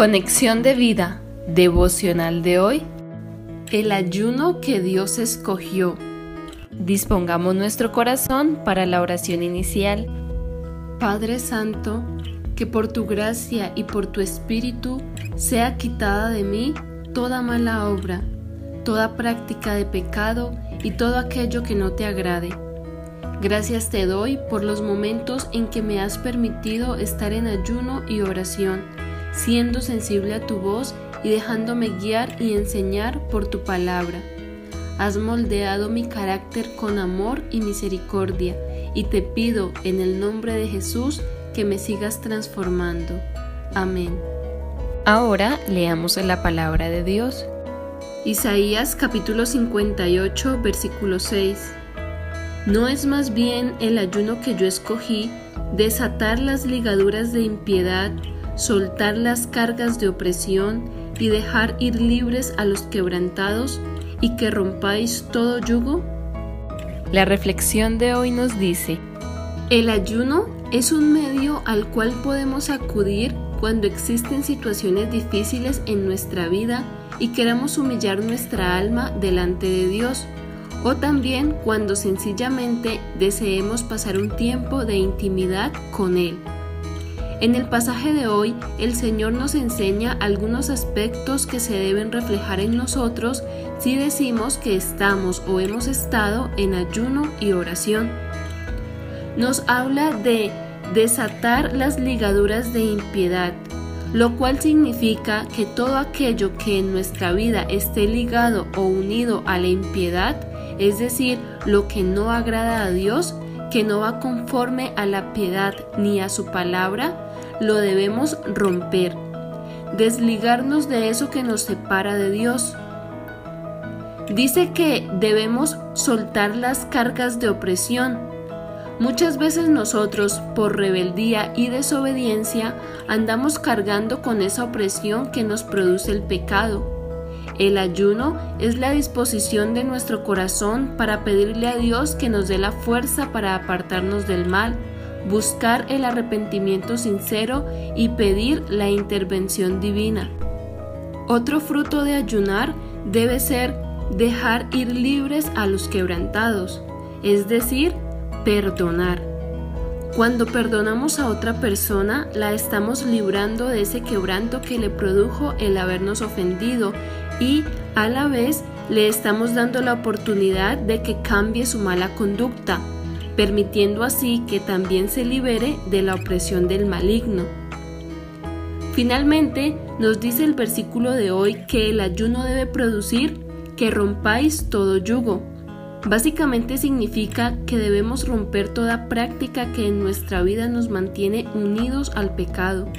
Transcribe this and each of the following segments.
Conexión de vida devocional de hoy. El ayuno que Dios escogió. Dispongamos nuestro corazón para la oración inicial. Padre Santo, que por tu gracia y por tu Espíritu sea quitada de mí toda mala obra, toda práctica de pecado y todo aquello que no te agrade. Gracias te doy por los momentos en que me has permitido estar en ayuno y oración siendo sensible a tu voz y dejándome guiar y enseñar por tu palabra. Has moldeado mi carácter con amor y misericordia, y te pido en el nombre de Jesús que me sigas transformando. Amén. Ahora leamos la palabra de Dios. Isaías capítulo 58 versículo 6. ¿No es más bien el ayuno que yo escogí desatar las ligaduras de impiedad soltar las cargas de opresión y dejar ir libres a los quebrantados y que rompáis todo yugo? La reflexión de hoy nos dice, el ayuno es un medio al cual podemos acudir cuando existen situaciones difíciles en nuestra vida y queramos humillar nuestra alma delante de Dios, o también cuando sencillamente deseemos pasar un tiempo de intimidad con Él. En el pasaje de hoy, el Señor nos enseña algunos aspectos que se deben reflejar en nosotros si decimos que estamos o hemos estado en ayuno y oración. Nos habla de desatar las ligaduras de impiedad, lo cual significa que todo aquello que en nuestra vida esté ligado o unido a la impiedad, es decir, lo que no agrada a Dios, que no va conforme a la piedad ni a su palabra, lo debemos romper, desligarnos de eso que nos separa de Dios. Dice que debemos soltar las cargas de opresión. Muchas veces nosotros, por rebeldía y desobediencia, andamos cargando con esa opresión que nos produce el pecado. El ayuno es la disposición de nuestro corazón para pedirle a Dios que nos dé la fuerza para apartarnos del mal buscar el arrepentimiento sincero y pedir la intervención divina. Otro fruto de ayunar debe ser dejar ir libres a los quebrantados, es decir, perdonar. Cuando perdonamos a otra persona, la estamos librando de ese quebranto que le produjo el habernos ofendido y a la vez le estamos dando la oportunidad de que cambie su mala conducta permitiendo así que también se libere de la opresión del maligno. Finalmente, nos dice el versículo de hoy que el ayuno debe producir que rompáis todo yugo. Básicamente significa que debemos romper toda práctica que en nuestra vida nos mantiene unidos al pecado.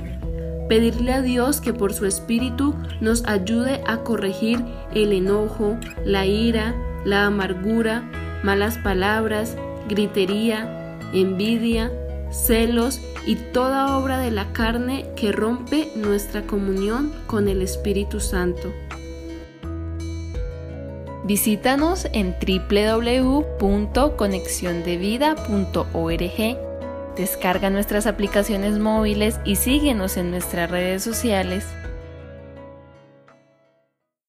Pedirle a Dios que por su Espíritu nos ayude a corregir el enojo, la ira, la amargura, malas palabras, gritería, envidia, celos y toda obra de la carne que rompe nuestra comunión con el Espíritu Santo. Visítanos en www.conexiondevida.org. Descarga nuestras aplicaciones móviles y síguenos en nuestras redes sociales